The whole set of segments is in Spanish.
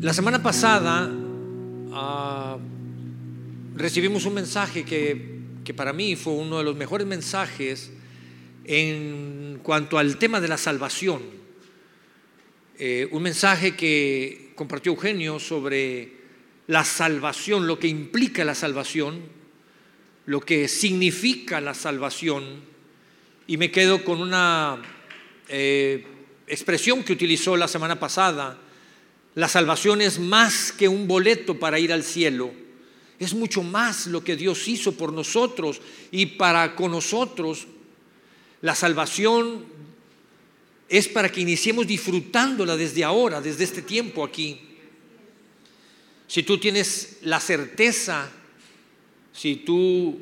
La semana pasada ah, recibimos un mensaje que, que para mí fue uno de los mejores mensajes en cuanto al tema de la salvación. Eh, un mensaje que compartió Eugenio sobre la salvación, lo que implica la salvación, lo que significa la salvación, y me quedo con una eh, expresión que utilizó la semana pasada. La salvación es más que un boleto para ir al cielo, es mucho más lo que Dios hizo por nosotros y para con nosotros. La salvación es para que iniciemos disfrutándola desde ahora, desde este tiempo aquí. Si tú tienes la certeza, si tú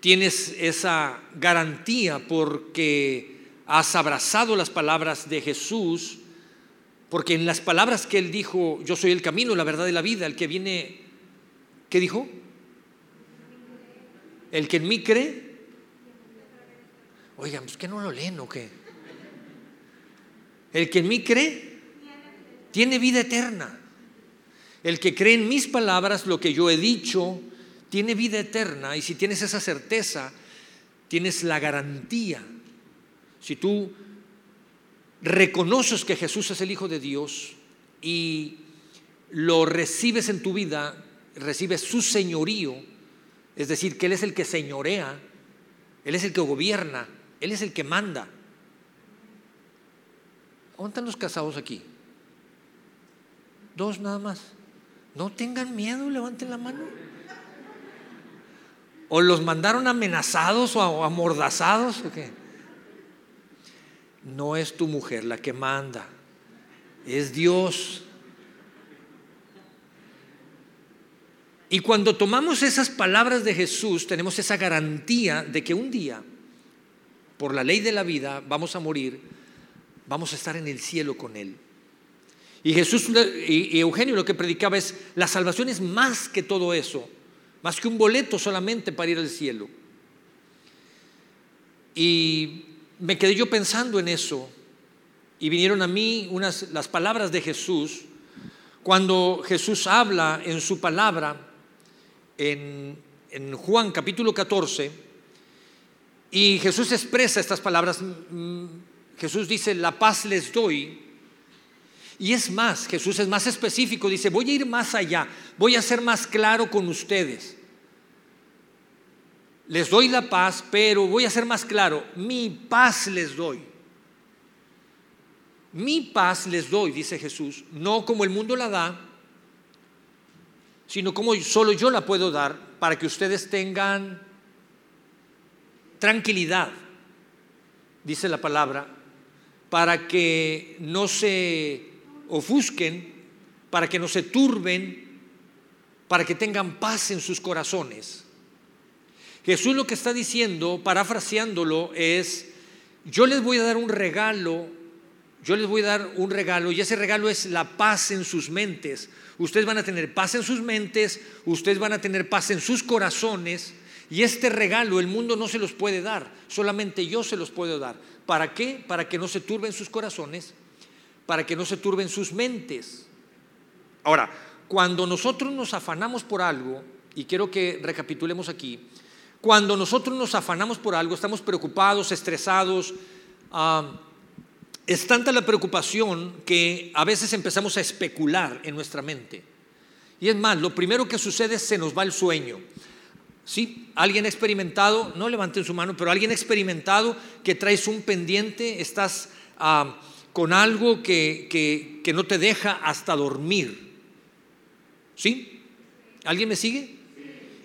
tienes esa garantía porque has abrazado las palabras de Jesús, porque en las palabras que él dijo, yo soy el camino, la verdad y la vida, el que viene, ¿qué dijo? El que en mí cree. Oigan, pues que no lo leen o qué? El que en mí cree tiene vida eterna. El que cree en mis palabras, lo que yo he dicho, tiene vida eterna. Y si tienes esa certeza, tienes la garantía. Si tú reconoces que Jesús es el Hijo de Dios y lo recibes en tu vida, recibes su señorío, es decir, que Él es el que señorea, Él es el que gobierna, Él es el que manda. ¿Dónde están los casados aquí? Dos nada más. No tengan miedo, levanten la mano. ¿O los mandaron amenazados o amordazados o qué? No es tu mujer la que manda, es Dios. Y cuando tomamos esas palabras de Jesús, tenemos esa garantía de que un día, por la ley de la vida, vamos a morir, vamos a estar en el cielo con Él. Y Jesús y Eugenio lo que predicaba es, la salvación es más que todo eso, más que un boleto solamente para ir al cielo. Y me quedé yo pensando en eso y vinieron a mí unas, las palabras de Jesús cuando Jesús habla en su palabra en, en Juan capítulo 14 y Jesús expresa estas palabras. Jesús dice, la paz les doy. Y es más, Jesús es más específico, dice, voy a ir más allá, voy a ser más claro con ustedes les doy la paz, pero voy a ser más claro, mi paz les doy. Mi paz les doy, dice Jesús, no como el mundo la da, sino como solo yo la puedo dar para que ustedes tengan tranquilidad, dice la palabra, para que no se ofusquen, para que no se turben, para que tengan paz en sus corazones. Jesús lo que está diciendo, parafraseándolo, es, yo les voy a dar un regalo, yo les voy a dar un regalo y ese regalo es la paz en sus mentes. Ustedes van a tener paz en sus mentes, ustedes van a tener paz en sus corazones y este regalo el mundo no se los puede dar, solamente yo se los puedo dar. ¿Para qué? Para que no se turben sus corazones, para que no se turben sus mentes. Ahora, cuando nosotros nos afanamos por algo, y quiero que recapitulemos aquí, cuando nosotros nos afanamos por algo, estamos preocupados, estresados, es tanta la preocupación que a veces empezamos a especular en nuestra mente. Y es más, lo primero que sucede es se nos va el sueño. ¿Sí? Alguien experimentado, no levanten su mano, pero alguien experimentado que traes un pendiente, estás con algo que, que, que no te deja hasta dormir. ¿Sí? ¿Alguien me sigue?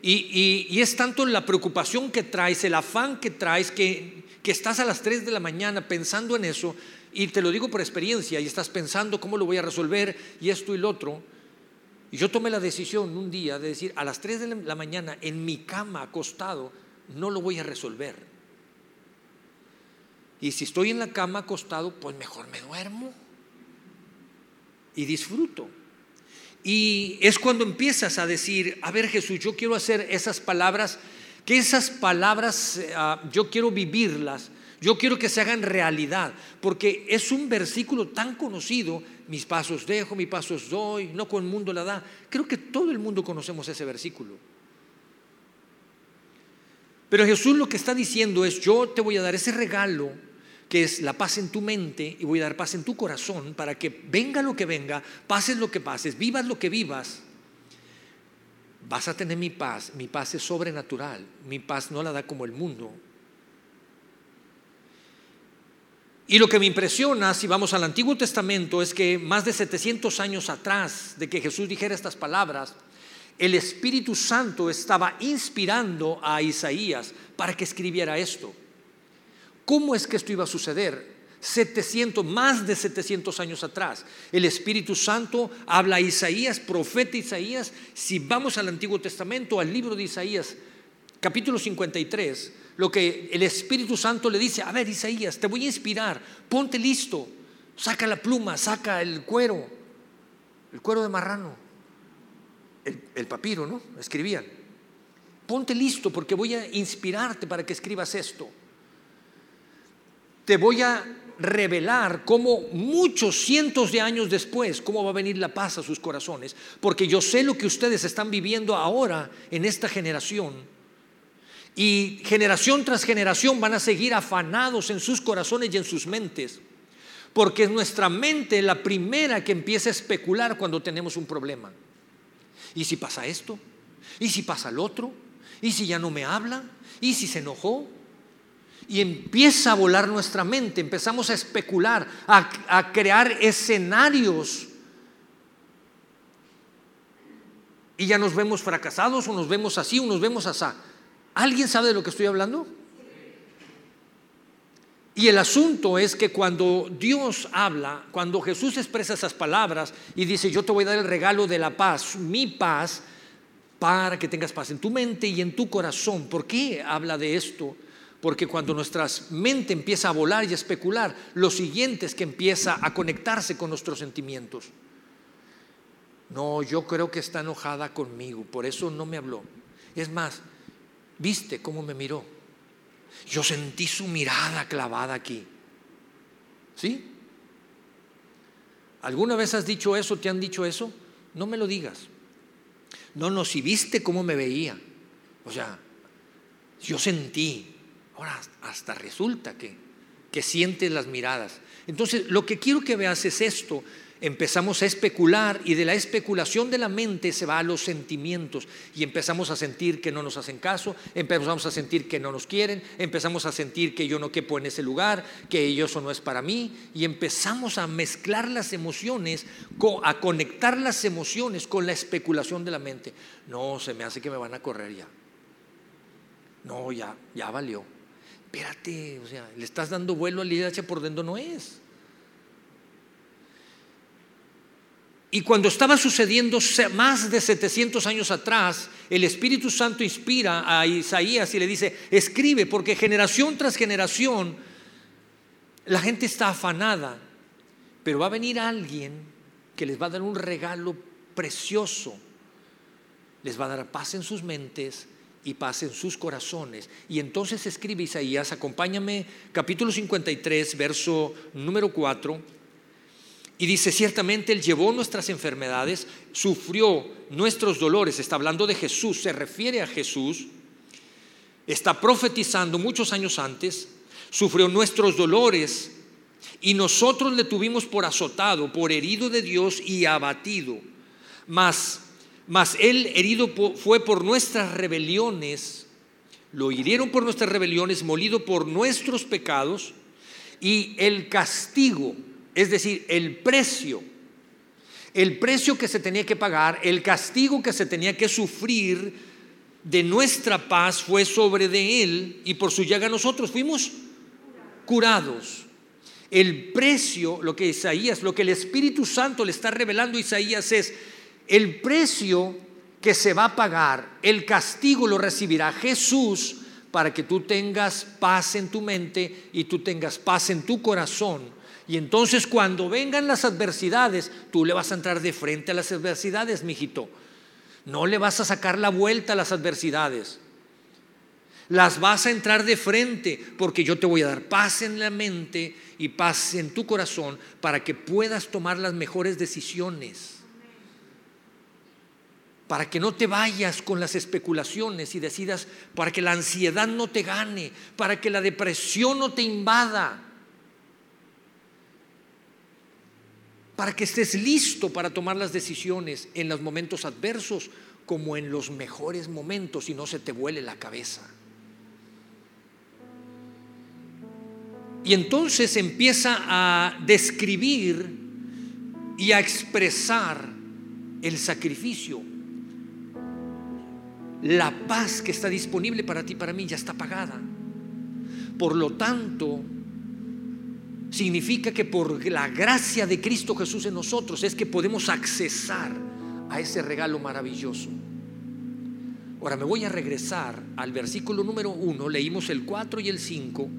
Y, es tanto la preocupación que traes, el afán que traes, que, que estás a las 3 de la mañana pensando en eso, y te lo digo por experiencia, y estás pensando cómo lo voy a resolver, y esto y lo otro. Y yo tomé la decisión un día de decir, a las 3 de la mañana, en mi cama acostado, no lo voy a resolver. Y si estoy en la cama acostado, pues mejor me duermo y disfruto. Y es cuando empiezas a decir, a ver Jesús, yo quiero hacer esas palabras, que esas palabras ah, yo quiero vivirlas, Yo quiero que se hagan realidad, porque es un versículo tan conocido, mis pasos dejo, mis pasos doy, no con el mundo la da. Creo que todo el mundo conocemos ese versículo. Pero Jesús lo que está diciendo es, yo te voy a dar ese regalo que es la paz en tu mente y voy a dar paz en tu corazón para que venga lo que venga, pases lo que pases, vivas lo que vivas, vas a tener mi paz. Mi paz es sobrenatural, mi paz no la da como el mundo. Y lo que me impresiona, si vamos al Antiguo Testamento, es que más de 700 años atrás de que Jesús dijera estas palabras, el Espíritu Santo estaba inspirando a Isaías para que escribiera esto. ¿Cómo es que esto iba a suceder? 700, más de 700 años atrás. El Espíritu Santo habla a Isaías, profeta Isaías. Si vamos al Antiguo Testamento, al libro de Isaías, capítulo 53, lo que el Espíritu Santo le dice, a ver Isaías, te voy a inspirar, ponte listo, saca la pluma, saca el cuero, el cuero de marrano, el, papiro, ¿no? Escribían. Ponte listo porque voy a inspirarte para que escribas esto. Te voy a revelar cómo muchos cientos de años después, cómo va a venir la paz a sus corazones, porque yo sé lo que ustedes están viviendo ahora en esta generación. Y generación tras generación van a seguir afanados en sus corazones y en sus mentes, porque es nuestra mente la primera que empieza a especular cuando tenemos un problema. ¿Y si pasa esto? ¿Y si pasa el otro? ¿Y si ya no me habla? ¿Y si se enojó? Y empieza a volar nuestra mente, empezamos a especular, a, crear escenarios. Y ya nos vemos fracasados o nos vemos así o nos vemos así. ¿Alguien sabe de lo que estoy hablando? Y el asunto es que cuando Dios habla, cuando Jesús expresa esas palabras y dice, yo te voy a dar el regalo de la paz, mi paz, para que tengas paz en tu mente y en tu corazón. ¿Por qué habla de esto? Porque cuando nuestra mente empieza a volar y a especular, lo siguiente es que empieza a conectarse con nuestros sentimientos. No, yo creo que está enojada conmigo, por eso no me habló. Es más, ¿viste cómo me miró? Yo sentí su mirada clavada aquí. ¿Sí? ¿Alguna vez has dicho eso? ¿Te han dicho eso? No me lo digas. No, no, si viste cómo me veía. O sea, yo sentí. Ahora hasta resulta que, que sientes las miradas. Entonces, lo que quiero que veas es esto empezamos a especular y de la especulación de la mente se va a los sentimientos y empezamos a sentir que no nos hacen caso, empezamos a sentir que no nos quieren, empezamos a sentir que yo no quepo en ese lugar, que eso no es para mí y empezamos a mezclar las emociones, a conectar las emociones con la especulación de la mente. No, se me hace que me van a correr ya. No, ya, ya valió. Espérate, o sea, le estás dando vuelo al IDH por donde no es. Y cuando estaba sucediendo más de 700 años atrás, el Espíritu Santo inspira a Isaías y le dice, escribe, porque generación tras generación la gente está afanada, pero va a venir alguien que les va a dar un regalo precioso, les va a dar paz en sus mentes y paz en sus corazones. Y entonces escribe Isaías, acompáñame, capítulo 53, verso número 4 y dice, ciertamente Él llevó nuestras enfermedades, sufrió nuestros dolores, está hablando de Jesús, se refiere a Jesús, está profetizando muchos años antes, sufrió nuestros dolores y nosotros le tuvimos por azotado, por herido de Dios y abatido. Mas, mas Él herido fue por nuestras rebeliones, lo hirieron por nuestras rebeliones, molido por nuestros pecados y el castigo es decir, el precio, el precio que se tenía que pagar, el castigo que se tenía que sufrir de nuestra paz fue sobre de Él y por su llaga nosotros fuimos curados. El precio, lo que Isaías, lo que el Espíritu Santo le está revelando a Isaías es el precio que se va a pagar, el castigo lo recibirá Jesús para que tú tengas paz en tu mente y tú tengas paz en tu corazón y entonces cuando vengan las adversidades, tú le vas a entrar de frente a las adversidades, mijito. No le vas a sacar la vuelta a las adversidades. Las vas a entrar de frente porque yo te voy a dar paz en la mente y paz en tu corazón para que puedas tomar las mejores decisiones. Para que no te vayas con las especulaciones y decidas, para que la ansiedad no te gane, para que la depresión no te invada. para que estés listo para tomar las decisiones en los momentos adversos como en los mejores momentos y no se te vuele la cabeza. Y entonces empieza a describir y a expresar el sacrificio. La paz que está disponible para ti, para mí, ya está pagada. Por lo tanto, significa que por la gracia de Cristo Jesús en nosotros es que podemos accesar a ese regalo maravilloso. Ahora me voy a regresar al versículo número 1, leímos el 4 y el 5,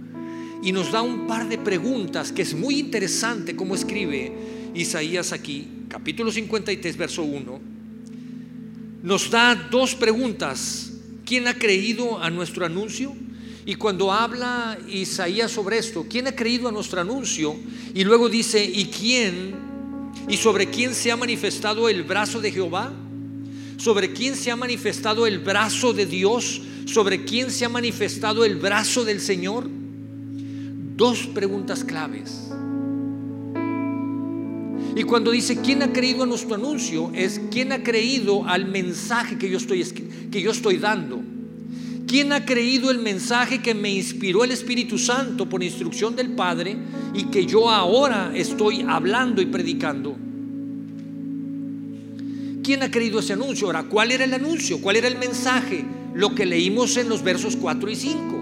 y nos da un par de preguntas que es muy interesante como escribe Isaías aquí, capítulo 53, verso 1. Nos da dos preguntas. ¿Quién ha creído a nuestro anuncio? Y cuando habla Isaías sobre esto, ¿quién ha creído a nuestro anuncio? Y luego dice, ¿y quién? ¿Y sobre quién se ha manifestado el brazo de Jehová? ¿Sobre quién se ha manifestado el brazo de Dios? ¿Sobre quién se ha manifestado el brazo del Señor? Dos preguntas claves. Y cuando dice quién ha creído a nuestro anuncio, es quién ha creído al mensaje que yo estoy, que yo estoy dando. ¿Quién ha creído el mensaje que me inspiró el Espíritu Santo por instrucción del Padre y que yo ahora estoy hablando y predicando? ¿Quién ha creído ese anuncio? Ahora, ¿cuál era el anuncio? ¿Cuál era el mensaje? Lo que leímos en los versos 4 y 5.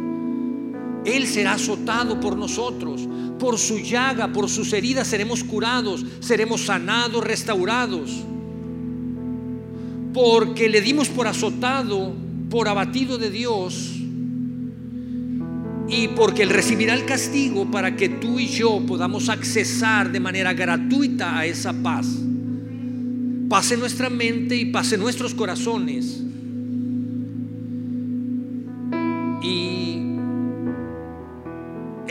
Él será azotado por nosotros, por su llaga, por sus heridas seremos curados, seremos sanados, restaurados. Porque le dimos por azotado por abatido de Dios y porque Él recibirá el castigo para que tú y yo podamos accesar de manera gratuita a esa paz. Pase nuestra mente y pase nuestros corazones. Y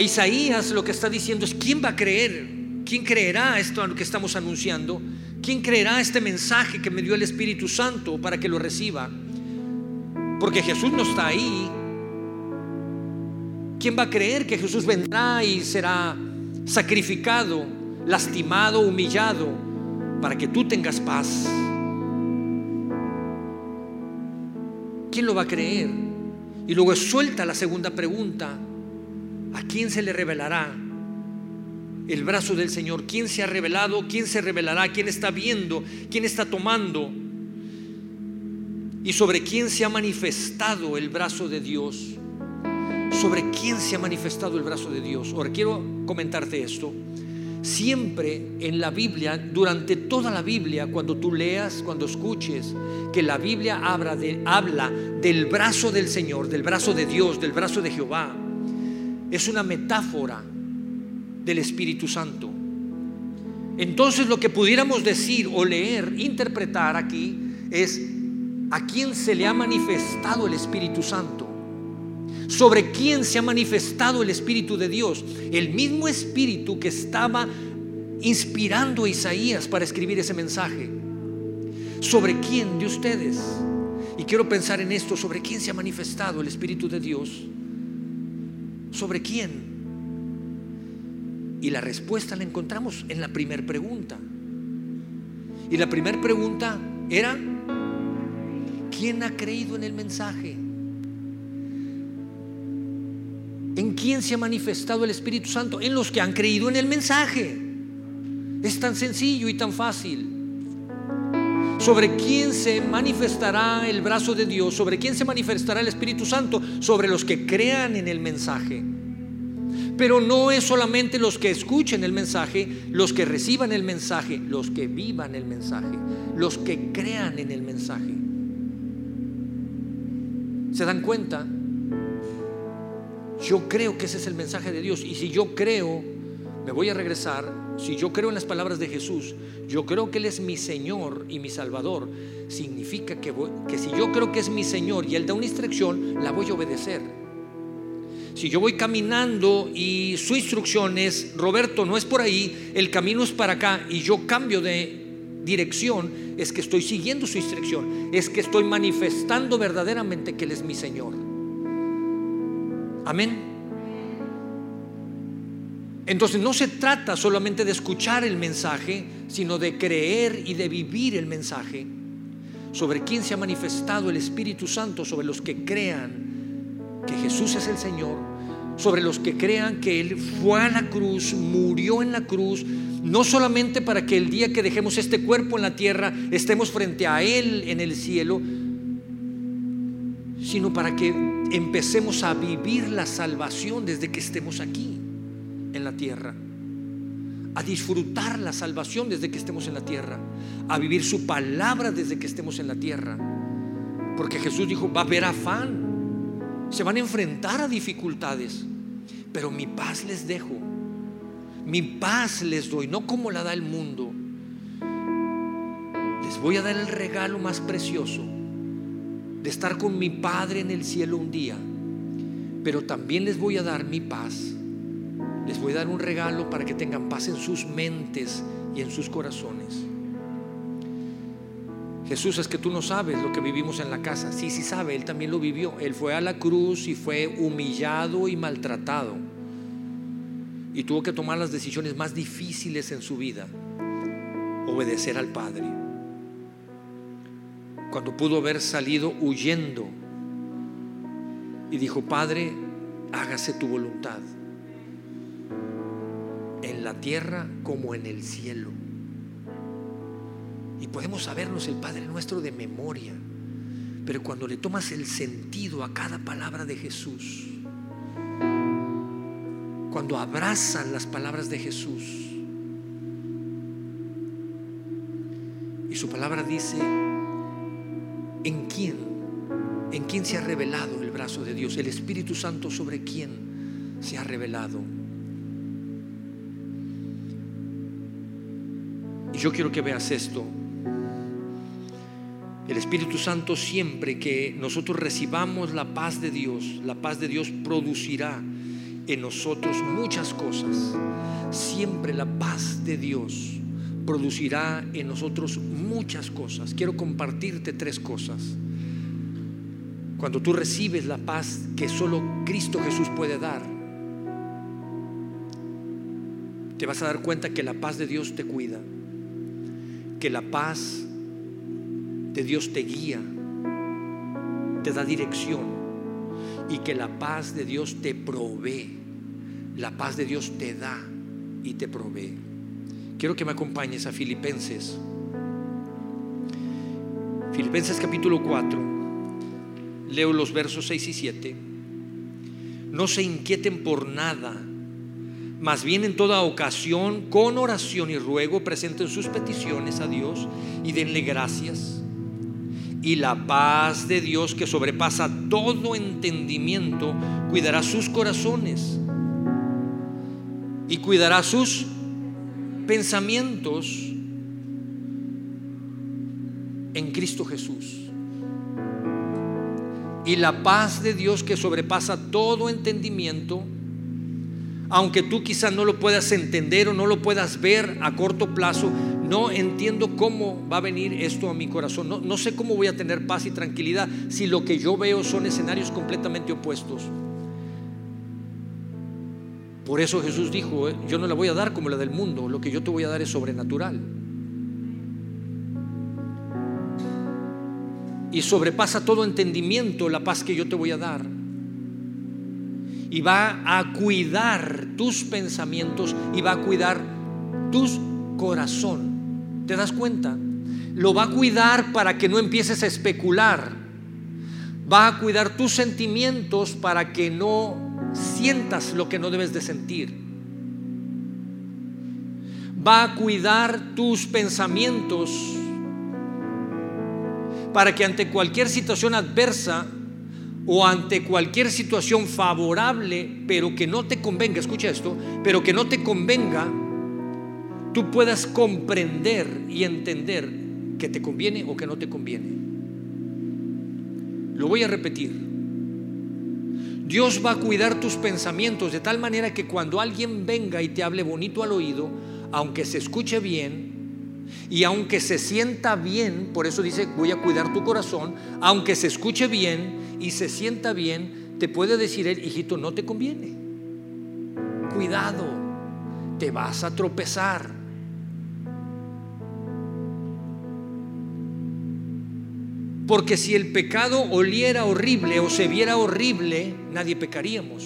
Isaías lo que está diciendo es, ¿quién va a creer? ¿Quién creerá esto a lo que estamos anunciando? ¿Quién creerá este mensaje que me dio el Espíritu Santo para que lo reciba? Porque Jesús no está ahí. ¿Quién va a creer que Jesús vendrá y será sacrificado, lastimado, humillado, para que tú tengas paz? ¿Quién lo va a creer? Y luego suelta la segunda pregunta. ¿A quién se le revelará el brazo del Señor? ¿Quién se ha revelado? ¿Quién se revelará? ¿Quién está viendo? ¿Quién está tomando? y sobre quién se ha manifestado el brazo de Dios. Sobre quién se ha manifestado el brazo de Dios. Ahora quiero comentarte esto. Siempre en la Biblia, durante toda la Biblia, cuando tú leas, cuando escuches que la Biblia habla, habla del brazo del Señor, del brazo de Dios, del brazo de Jehová, es una metáfora del Espíritu Santo. Entonces lo que pudiéramos decir o leer, interpretar aquí es a quién se le ha manifestado el Espíritu Santo. Sobre quién se ha manifestado el Espíritu de Dios. El mismo Espíritu que estaba inspirando a Isaías para escribir ese mensaje. ¿Sobre quién de ustedes? Y quiero pensar en esto, ¿sobre quién se ha manifestado el Espíritu de Dios? ¿Sobre quién? Y la respuesta la encontramos en la primera pregunta. Y la primera pregunta era, ¿Quién ha creído en el mensaje? ¿En quién se ha manifestado el Espíritu Santo? En los que han creído en el mensaje. Es tan sencillo y tan fácil. ¿Sobre quién se manifestará el brazo de Dios? ¿Sobre quién se manifestará el Espíritu Santo? Sobre los que crean en el mensaje. Pero no es solamente los que escuchen el mensaje, los que reciban el mensaje, los que vivan el mensaje, los que crean en el mensaje. ¿Se dan cuenta? Yo creo que ese es el mensaje de Dios. Y si yo creo, me voy a regresar, si yo creo en las palabras de Jesús, yo creo que Él es mi Señor y mi Salvador, significa que, que si yo creo que es mi Señor y Él da una instrucción, la voy a obedecer. Si yo voy caminando y su instrucción es, Roberto, no es por ahí, el camino es para acá y yo cambio de dirección, es que estoy siguiendo su instrucción, es que estoy manifestando verdaderamente que Él es mi Señor. Amén. Entonces no se trata solamente de escuchar el mensaje, sino de creer y de vivir el mensaje sobre quién se ha manifestado el Espíritu Santo, sobre los que crean que Jesús es el Señor, sobre los que crean que Él fue a la cruz, murió en la cruz, no solamente para que el día que dejemos este cuerpo en la tierra estemos frente a Él en el cielo, sino para que empecemos a vivir la salvación desde que estemos aquí en la tierra, a disfrutar la salvación desde que estemos en la tierra, a vivir su palabra desde que estemos en la tierra. Porque Jesús dijo, va a haber afán, se van a enfrentar a dificultades, pero mi paz les dejo, mi paz les doy, no como la da el mundo. Les voy a dar el regalo más precioso de estar con mi Padre en el cielo un día, pero también les voy a dar mi paz. Les voy a dar un regalo para que tengan paz en sus mentes y en sus corazones. Jesús, es que tú no sabes lo que vivimos en la casa. Sí, sí sabe, Él también lo vivió. Él fue a la cruz y fue humillado y maltratado. Y tuvo que tomar las decisiones más difíciles en su vida. Obedecer al Padre cuando pudo haber salido huyendo y dijo, Padre, hágase tu voluntad, en la tierra como en el cielo. Y podemos sabernos el Padre nuestro de memoria, pero cuando le tomas el sentido a cada palabra de Jesús, cuando abrazan las palabras de Jesús, y su palabra dice, ¿En quién? ¿En quién se ha revelado el brazo de Dios? El Espíritu Santo sobre quién se ha revelado. Yo quiero que veas esto. El Espíritu Santo siempre que nosotros recibamos la paz de Dios, la paz de Dios producirá en nosotros muchas cosas. Siempre la paz de Dios producirá en nosotros muchas cosas. Quiero compartirte tres cosas. Cuando tú recibes la paz que solo Cristo Jesús puede dar, te vas a dar cuenta que la paz de Dios te cuida, que la paz de Dios te guía, te da dirección y que la paz de Dios te provee. La paz de Dios te da y te provee. Quiero que me acompañes a Filipenses. Filipenses capítulo 4. Leo los versos 6 y 7. No se inquieten por nada, más bien en toda ocasión, con oración y ruego, presenten sus peticiones a Dios y denle gracias. Y la paz de Dios que sobrepasa todo entendimiento, cuidará sus corazones y cuidará sus pensamientos en Cristo Jesús. Y la paz de Dios que sobrepasa todo entendimiento, aunque tú quizás no lo puedas entender o no lo puedas ver a corto plazo, no entiendo cómo va a venir esto a mi corazón. No, no sé cómo voy a tener paz y tranquilidad si lo que yo veo son escenarios completamente opuestos. Por eso Jesús dijo, eh, yo no la voy a dar como la del mundo, lo que yo te voy a dar es sobrenatural. Y sobrepasa todo entendimiento la paz que yo te voy a dar. Y va a cuidar tus pensamientos y va a cuidar tu corazón. ¿Te das cuenta? Lo va a cuidar para que no empieces a especular. Va a cuidar tus sentimientos para que no sientas lo que no debes de sentir. Va a cuidar tus pensamientos para que ante cualquier situación adversa o ante cualquier situación favorable, pero que no te convenga, escucha esto, pero que no te convenga, tú puedas comprender y entender que te conviene o que no te conviene. Lo voy a repetir Dios va a cuidar tus pensamientos de tal manera que cuando alguien venga y te hable bonito al oído, aunque se escuche bien y aunque se sienta bien, por eso dice, voy a cuidar tu corazón, aunque se escuche bien y se sienta bien, te puede decir él, hijito, no te conviene. Cuidado, te vas a tropezar. Porque si el pecado oliera horrible o se viera horrible, nadie pecaríamos.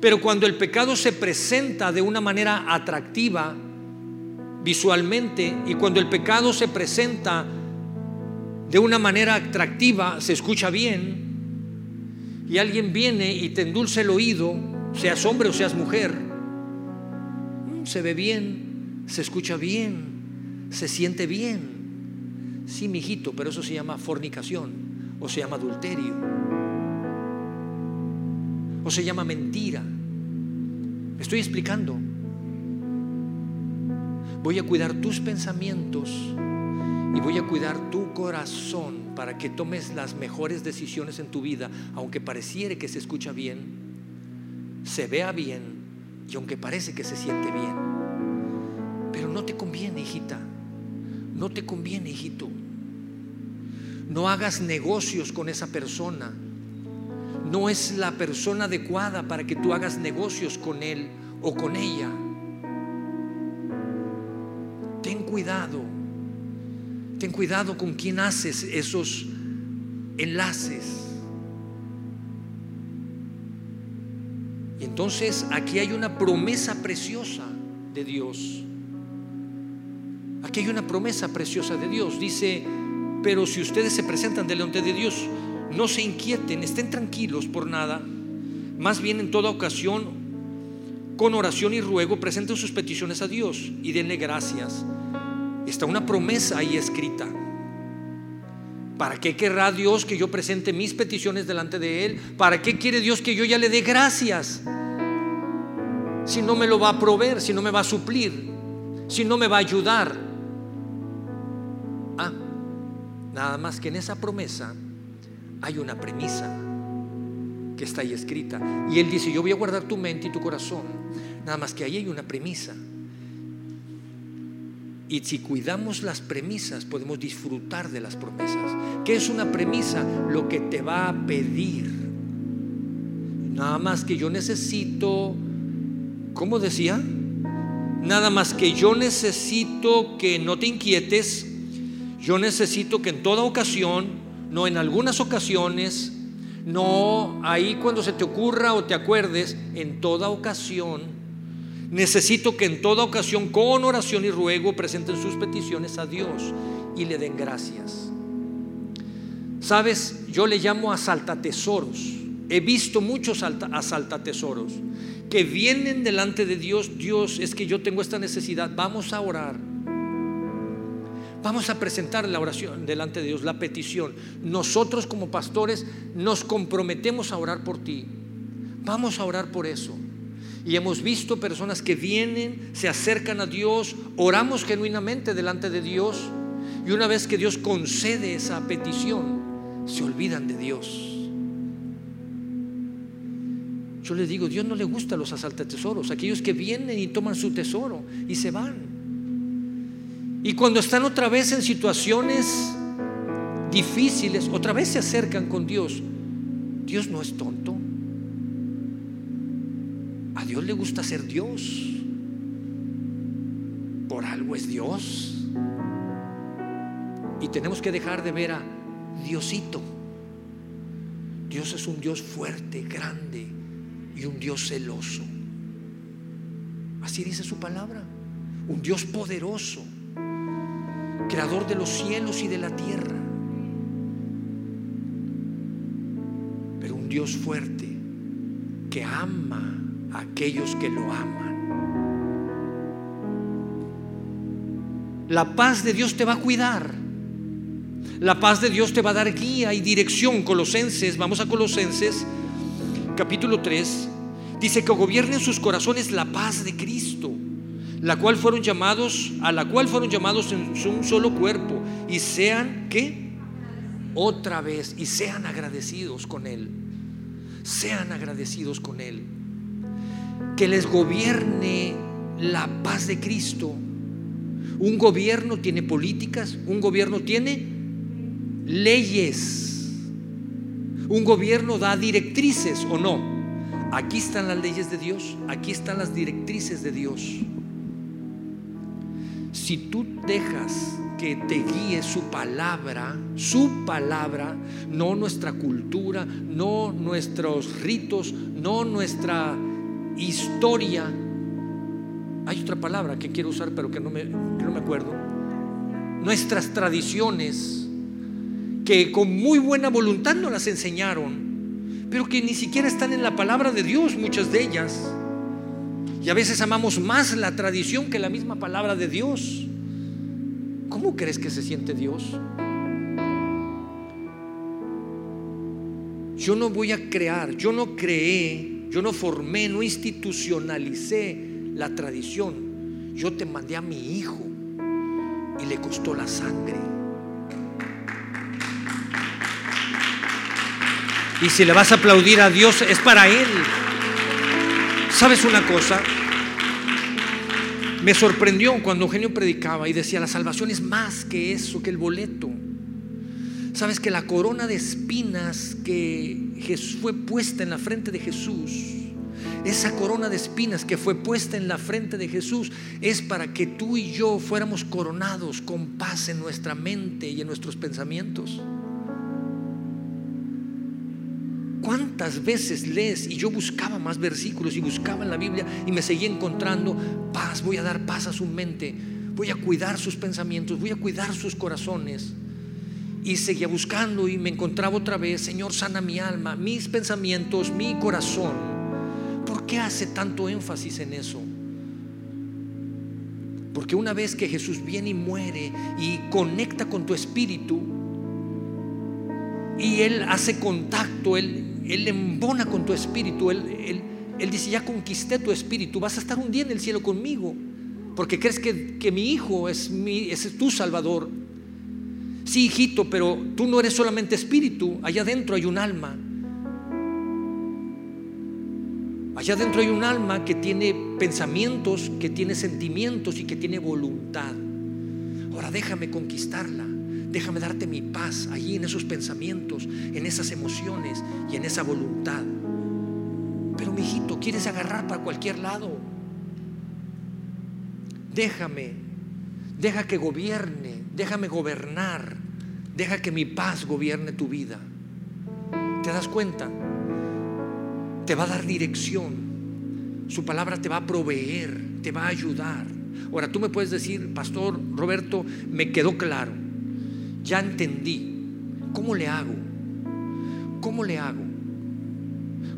Pero cuando el pecado se presenta de una manera atractiva visualmente y cuando el pecado se presenta de una manera atractiva, se escucha bien, y alguien viene y te endulce el oído, seas hombre o seas mujer, mm, se ve bien, se escucha bien, se siente bien. Sí, mijito, pero eso se llama fornicación o se llama adulterio o se llama mentira. Me estoy explicando. Voy a cuidar tus pensamientos y voy a cuidar tu corazón para que tomes las mejores decisiones en tu vida, aunque pareciere que se escucha bien, se vea bien y aunque parece que se siente bien. Pero no te conviene, hijita. No te conviene, hijito. No hagas negocios con esa persona. No es la persona adecuada para que tú hagas negocios con él o con ella. Cuidado. Ten cuidado con quién haces esos enlaces. Y entonces aquí hay una promesa preciosa de Dios. Aquí hay una promesa preciosa de Dios. Dice, pero si ustedes se presentan delante de Dios, no se inquieten, estén tranquilos por nada. Más bien en toda ocasión, con oración y ruego, presenten sus peticiones a Dios y denle gracias. Está una promesa ahí escrita. ¿Para qué querrá Dios que yo presente mis peticiones delante de Él? ¿Para qué quiere Dios que yo ya le dé gracias? Si no me lo va a proveer, si no me va a suplir, si no me va a ayudar. Nada más que en esa promesa hay una premisa que está ahí escrita. Y Él dice, yo voy a guardar tu mente y tu corazón. Nada más que ahí hay una premisa. Y si cuidamos las premisas, podemos disfrutar de las promesas. ¿Qué es una premisa? Lo que te va a pedir. Nada más que yo necesito, ¿cómo decía? Nada más que yo necesito que no te inquietes, yo necesito que en toda ocasión, no en algunas ocasiones, no ahí cuando se te ocurra o te acuerdes, en toda ocasión, necesito que en toda ocasión, con oración y ruego, presenten sus peticiones a Dios y le den gracias. Sabes, yo le llamo asaltatesoros. He visto muchos asaltatesoros que vienen delante de Dios. Dios, es que yo tengo esta necesidad. Vamos a orar. Vamos a presentar la oración delante de Dios, la petición. Nosotros como pastores nos comprometemos a orar por ti. Vamos a orar por eso. Y hemos visto personas que vienen, se acercan a Dios, oramos genuinamente delante de Dios. Y una vez que Dios concede esa petición, se olvidan de Dios. Yo les digo, Dios no le gusta los asaltatesoros, aquellos que vienen y toman su tesoro y se van. Y cuando están otra vez en situaciones difíciles, otra vez se acercan con Dios. Dios no es tonto. Le gusta ser Dios. Por algo es Dios. Y tenemos que dejar de ver a Diosito. Dios es un Dios fuerte, grande y un Dios celoso. Así dice su palabra. Un Dios poderoso creador de los cielos y de la tierra. Pero un Dios fuerte que ama a aquellos que lo aman. La paz de Dios te va a cuidar. La paz de Dios te va a dar guía y dirección. Colosenses, vamos a Colosenses, capítulo 3. Dice que gobierne en sus corazones la paz de Cristo la cual fueron llamados, a la cual fueron llamados en un solo cuerpo y sean ¿qué? Otra vez y sean agradecidos con él. sean agradecidos con Él. Que les gobierne la paz de Cristo. Un gobierno tiene políticas, un gobierno tiene leyes. Un gobierno da directrices o no. Aquí están las leyes de Dios, aquí están las directrices de Dios. Si tú dejas que te guíe su palabra, su palabra, no nuestra cultura, no nuestros ritos, no nuestra historia. Hay otra palabra que quiero usar pero que no me, no me acuerdo. Nuestras tradiciones, que con muy buena voluntad nos las enseñaron, pero que ni siquiera están en la palabra de Dios, muchas de ellas. Y a veces amamos más la tradición que la misma palabra de Dios. ¿Cómo crees que se siente Dios? Yo no voy a crear, yo no creé, yo no formé, no institucionalicé la tradición. Yo te mandé a mi hijo y le costó la sangre. Y si le vas a aplaudir a Dios es para Él. ¿Sabes una cosa? Me sorprendió cuando Eugenio predicaba y decía, la salvación es más que eso, que el boleto. Sabes que la corona de espinas que fue puesta en la frente de Jesús, esa corona de espinas que fue puesta en la frente de Jesús es para que tú y yo fuéramos coronados con paz en nuestra mente y en nuestros pensamientos. ¿Cuántas veces lees? Y yo buscaba más versículos y buscaba en la Biblia y me seguía encontrando paz. Voy a dar paz a su mente. Voy a cuidar sus pensamientos. Voy a cuidar sus corazones. Y seguía buscando y me encontraba otra vez, Señor, sana mi alma, mis pensamientos, mi corazón. ¿Por qué hace tanto énfasis en eso? Porque una vez que Jesús viene y muere y conecta con tu espíritu, y Él hace contacto, Él él embona con tu espíritu. Él, él, dice, ya conquisté tu espíritu, vas a estar un día en el cielo conmigo. Porque crees que, que mi hijo es, mi, es tu salvador. Sí, hijito, pero tú no eres solamente espíritu, allá adentro hay un alma. Allá adentro hay un alma que tiene pensamientos, que tiene sentimientos y que tiene voluntad. Ahora déjame conquistarla. Déjame darte mi paz allí en esos pensamientos, en esas emociones y en esa voluntad. Pero mi hijito, quieres agarrar para cualquier lado. Déjame, deja que gobierne, déjame gobernar, deja que mi paz gobierne tu vida. ¿Te das cuenta? Te va a dar dirección. Su palabra te va a proveer, te va a ayudar. Ahora tú me puedes decir, Pastor Roberto, me quedó claro ya entendí. ¿Cómo le hago? ¿Cómo le hago?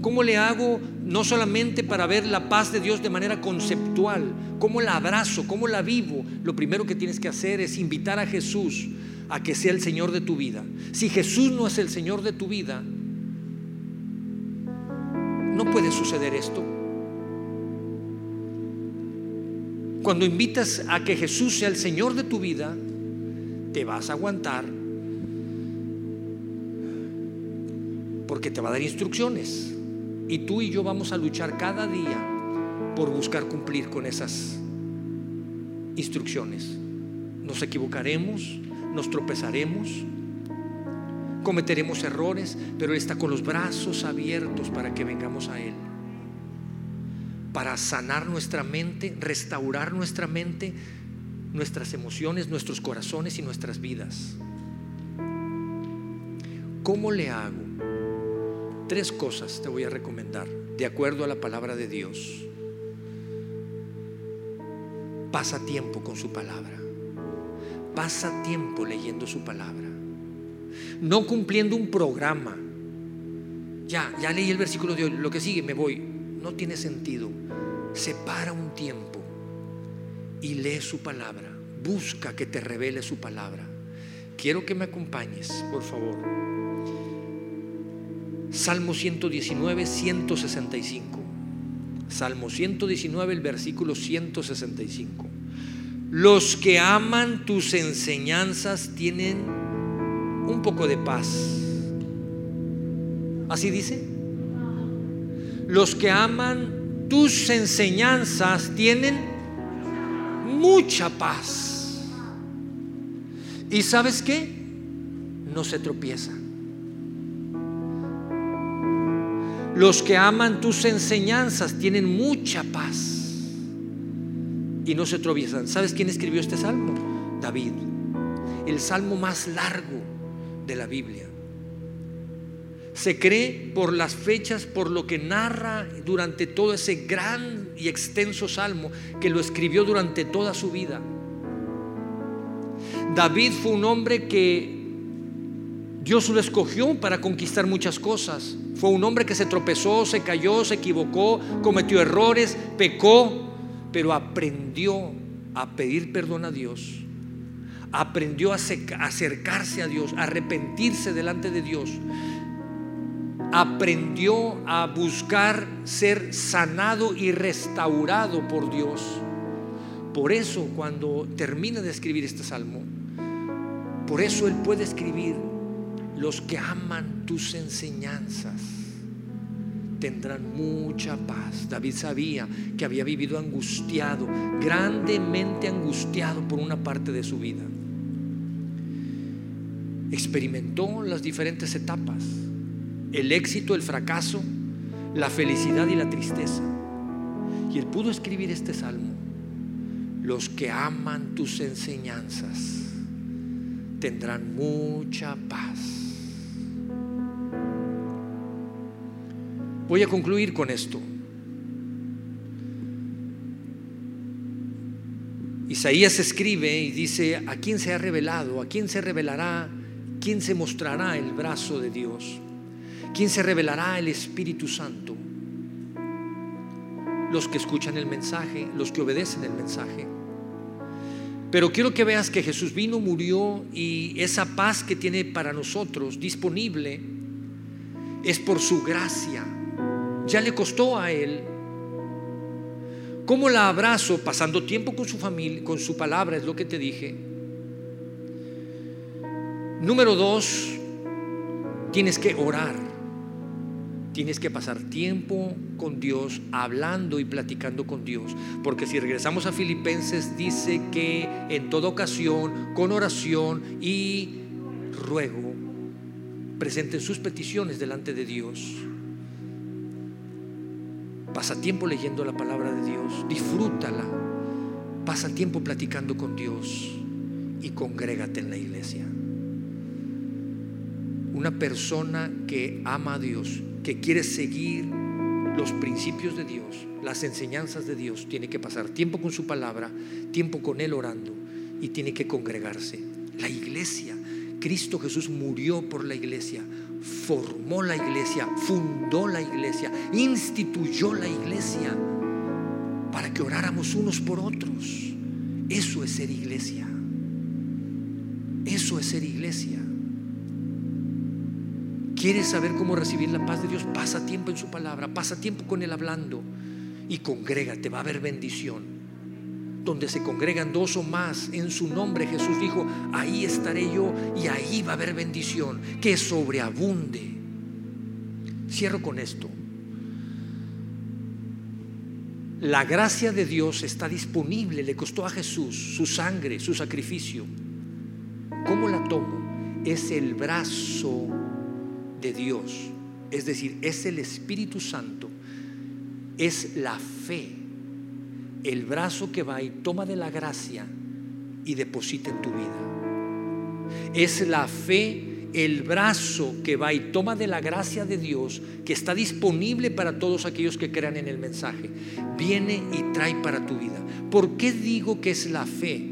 ¿Cómo le hago no solamente para ver la paz de Dios de manera conceptual? ¿Cómo la abrazo? ¿Cómo la vivo? Lo primero que tienes que hacer es invitar a Jesús a que sea el Señor de tu vida. Si Jesús no es el Señor de tu vida, no puede suceder esto. Cuando invitas a que Jesús sea el Señor de tu vida, te vas a aguantar porque te va a dar instrucciones. Y tú y yo vamos a luchar cada día por buscar cumplir con esas instrucciones. Nos equivocaremos, nos tropezaremos, cometeremos errores, pero Él está con los brazos abiertos para que vengamos a Él. Para sanar nuestra mente, restaurar nuestra mente, nuestras emociones, nuestros corazones y nuestras vidas. ¿Cómo le hago? Tres cosas te voy a recomendar, de acuerdo a la palabra de Dios. Pasa tiempo con su palabra. Pasa tiempo leyendo su palabra. No cumpliendo un programa. Ya, ya leí el versículo de hoy, lo que sigue, me voy. No tiene sentido. Separa un tiempo y lee su palabra. Busca que te revele su palabra. Quiero que me acompañes, por favor. Salmo 119, 165. Salmo 119, el versículo 165. Los que aman tus enseñanzas tienen un poco de paz. ¿Así dice? Los que aman tus enseñanzas tienen mucha paz. ¿Y sabes qué? No se tropiezan. Los que aman tus enseñanzas tienen mucha paz y no se tropiezan. ¿Sabes quién escribió este salmo? David. El salmo más largo de la Biblia. Se cree por las fechas, por lo que narra durante todo ese gran y extenso salmo que lo escribió durante toda su vida. David fue un hombre que Dios lo escogió para conquistar muchas cosas. Fue un hombre que se tropezó, se cayó, se equivocó, cometió errores, pecó, pero aprendió a pedir perdón a Dios. Aprendió a acercarse a Dios, a arrepentirse delante de Dios. Aprendió a buscar ser sanado y restaurado por Dios. Por eso cuando termina de escribir este salmo, por eso él puede escribir los que aman tus enseñanzas tendrán mucha paz. David sabía que había vivido angustiado, grandemente angustiado por una parte de su vida. Experimentó las diferentes etapas, el éxito, el fracaso, la felicidad y la tristeza. Y él pudo escribir este salmo. Los que aman tus enseñanzas tendrán mucha paz. Voy a concluir con esto. Isaías escribe y dice, ¿a quién se ha revelado? ¿A quién se revelará? ¿Quién se mostrará el brazo de Dios? ¿Quién se revelará el Espíritu Santo? Los que escuchan el mensaje, los que obedecen el mensaje. Pero quiero que veas que Jesús vino, murió y esa paz que tiene para nosotros disponible es por su gracia ya le costó a él. ¿Cómo la abrazo pasando tiempo con su familia, con su palabra? Es lo que te dije. Número dos, tienes que orar. Tienes que pasar tiempo con Dios, hablando y platicando con Dios. Porque si regresamos a Filipenses, dice que en toda ocasión, con oración y ruego, presenten sus peticiones delante de Dios. Pasa tiempo leyendo la palabra de Dios, disfrútala. Pasa tiempo platicando con Dios y congrégate en la iglesia. Una persona que ama a Dios, que quiere seguir los principios de Dios, las enseñanzas de Dios, tiene que pasar tiempo con su palabra, tiempo con Él orando y tiene que congregarse. La iglesia, Cristo Jesús murió por la iglesia, formó la iglesia, fundó la iglesia, instituyó la iglesia para que oráramos unos por otros. Eso es ser iglesia. Eso es ser iglesia. ¿Quieres saber cómo recibir la paz de Dios? Pasa tiempo en su palabra, pasa tiempo con Él hablando y congrégate, va a haber bendición donde se congregan dos o más en su nombre, Jesús dijo, ahí estaré yo y ahí va a haber bendición, que sobreabunde. Cierro con esto. La gracia de Dios está disponible, le costó a Jesús su sangre, su sacrificio. ¿Cómo la tomo? Es el brazo de Dios, es decir, es el Espíritu Santo, es la fe el brazo que va y toma de la gracia y deposita en tu vida. Es la fe, el brazo que va y toma de la gracia de Dios que está disponible para todos aquellos que crean en el mensaje. Viene y trae para tu vida. ¿Por qué digo que es la fe?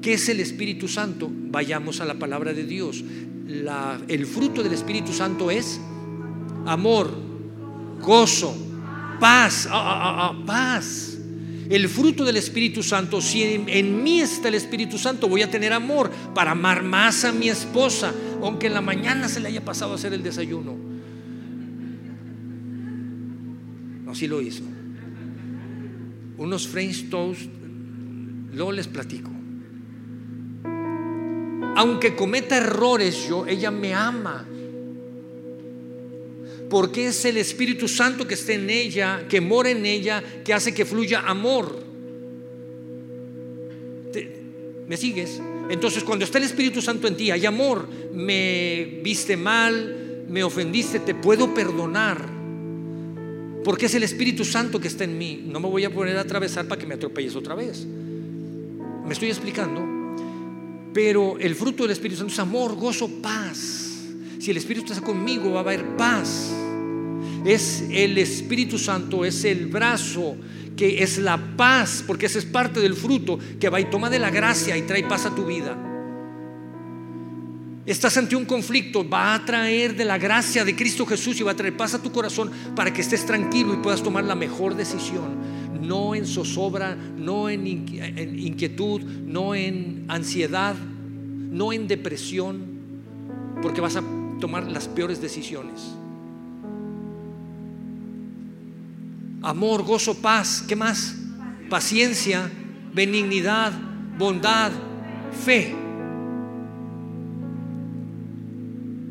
¿Qué es el Espíritu Santo? Vayamos a la palabra de Dios. el fruto del Espíritu Santo es amor, gozo, paz, ah, ah, ah, paz el fruto del Espíritu Santo, si en, mí está el Espíritu Santo, voy a tener amor para amar más a mi esposa, aunque en la mañana se le haya pasado a hacer el desayuno. No, sí lo hizo. Unos French toast, luego les platico. Aunque cometa errores yo, ella me ama Porque es el Espíritu Santo que está en ella, que mora en ella, que hace que fluya amor. ¿Me sigues? Entonces cuando está el Espíritu Santo en ti, hay amor. Me viste mal, me ofendiste, te puedo perdonar. Porque es el Espíritu Santo que está en mí. No me voy a poner a atravesar para que me atropelles otra vez. Me estoy explicando. Pero el fruto del Espíritu Santo es amor, gozo, paz. Si el Espíritu está conmigo, va a haber paz. Es el Espíritu Santo, es el brazo que es la paz, porque ese es parte del fruto que va y toma de la gracia y trae paz a tu vida. Estás ante un conflicto, va a traer de la gracia de Cristo Jesús y va a traer paz a tu corazón para que estés tranquilo y puedas tomar la mejor decisión. No en zozobra, no en inquietud, no en ansiedad, no en depresión, porque vas a tomar las peores decisiones. Amor, gozo, paz, ¿qué más? Paciencia, benignidad, bondad, fe.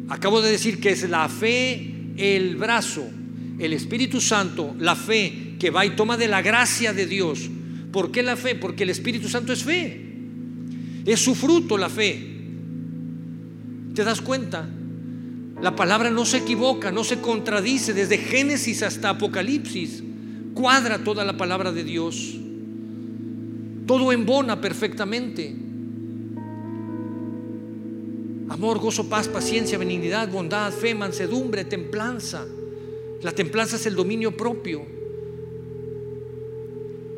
Acabo de decir que es la fe, el brazo, el Espíritu Santo, la fe que va y toma de la gracia de Dios. ¿Por qué la fe? Porque el Espíritu Santo es fe. Es su fruto la fe. ¿Te das cuenta? La palabra no se equivoca, no se contradice desde Génesis hasta Apocalipsis. Cuadra toda la palabra de Dios. Todo embona perfectamente amor, gozo, paz, paciencia, benignidad, bondad, fe, mansedumbre, templanza. La templanza es el dominio propio.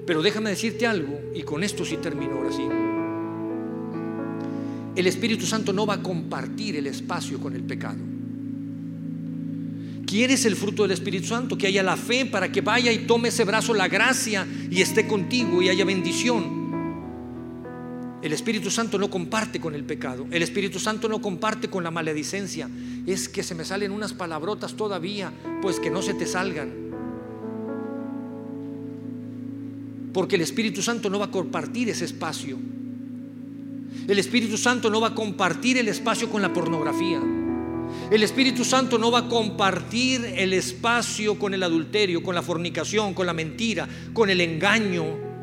Pero déjame decirte algo, y con esto sí termino ahora sí. El Espíritu Santo no va a compartir el espacio con el pecado. ¿Quieres el fruto del Espíritu Santo? Que haya la fe para que vaya y tome ese brazo la gracia y esté contigo y haya bendición. El Espíritu Santo no comparte con el pecado. El Espíritu Santo no comparte con la maledicencia. Es que se me salen unas palabrotas todavía, pues que no se te salgan. Porque el Espíritu Santo no va a compartir ese espacio. El Espíritu Santo no va a compartir el espacio con la pornografía. El Espíritu Santo no va a compartir el espacio con el adulterio, con la fornicación, con la mentira, con el engaño,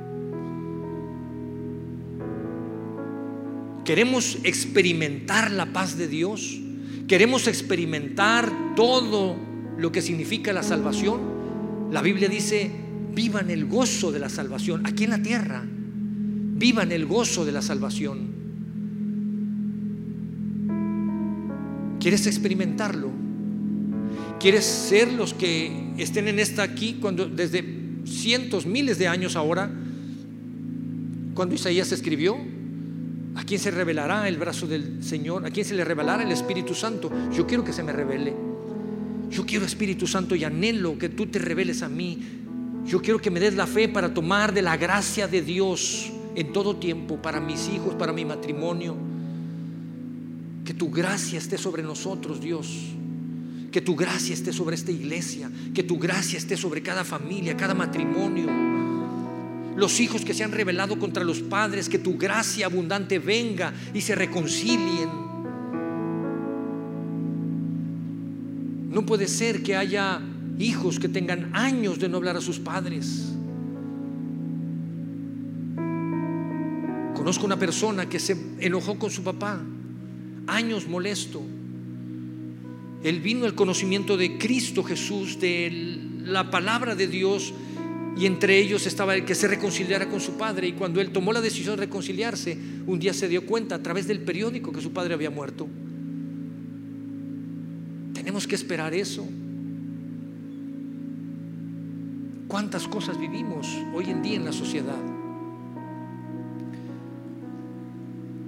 Queremos experimentar la paz de Dios. Queremos experimentar todo lo que significa la salvación. La Biblia dice, vivan el gozo de la salvación aquí en la tierra. Vivan el gozo de la salvación. ¿Quieres experimentarlo? ¿Quieres ser los que estén en esta aquí cuando desde cientos, miles de años ahora, cuando Isaías escribió? ¿A quién se revelará el brazo del Señor? ¿A quién se le revelará el Espíritu Santo? Yo quiero que se me revele. Yo quiero Espíritu Santo y anhelo que tú te reveles a mí. Yo quiero que me des la fe para tomar de la gracia de Dios en todo tiempo, para mis hijos, para mi matrimonio. Que tu gracia esté sobre nosotros, Dios. Que tu gracia esté sobre esta iglesia. Que tu gracia esté sobre cada familia, cada matrimonio los hijos que se han rebelado contra los padres, que tu gracia abundante venga y se reconcilien. No puede ser que haya hijos que tengan años de no hablar a sus padres. Conozco una persona que se enojó con su papá, años molesto. Él vino al conocimiento de Cristo Jesús, de la palabra de Dios y entre ellos estaba el que se reconciliara con su padre. Y cuando él tomó la decisión de reconciliarse, un día se dio cuenta a través del periódico que su padre había muerto. Tenemos que esperar eso. ¿Cuántas cosas vivimos hoy en día en la sociedad?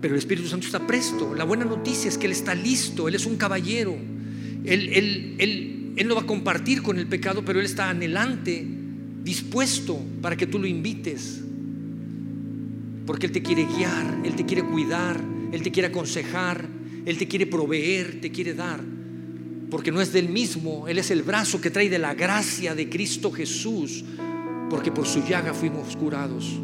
Pero el Espíritu Santo está presto. La buena noticia es que Él está listo. Él es un caballero. Él, él, él, él no va a compartir con el pecado, pero Él está anhelante dispuesto para que tú lo invites. Porque Él te quiere guiar, Él te quiere cuidar, Él te quiere aconsejar, Él te quiere proveer, te quiere dar. Porque no es del mismo, Él es el brazo que trae de la gracia de Cristo Jesús. Porque por su llaga fuimos curados.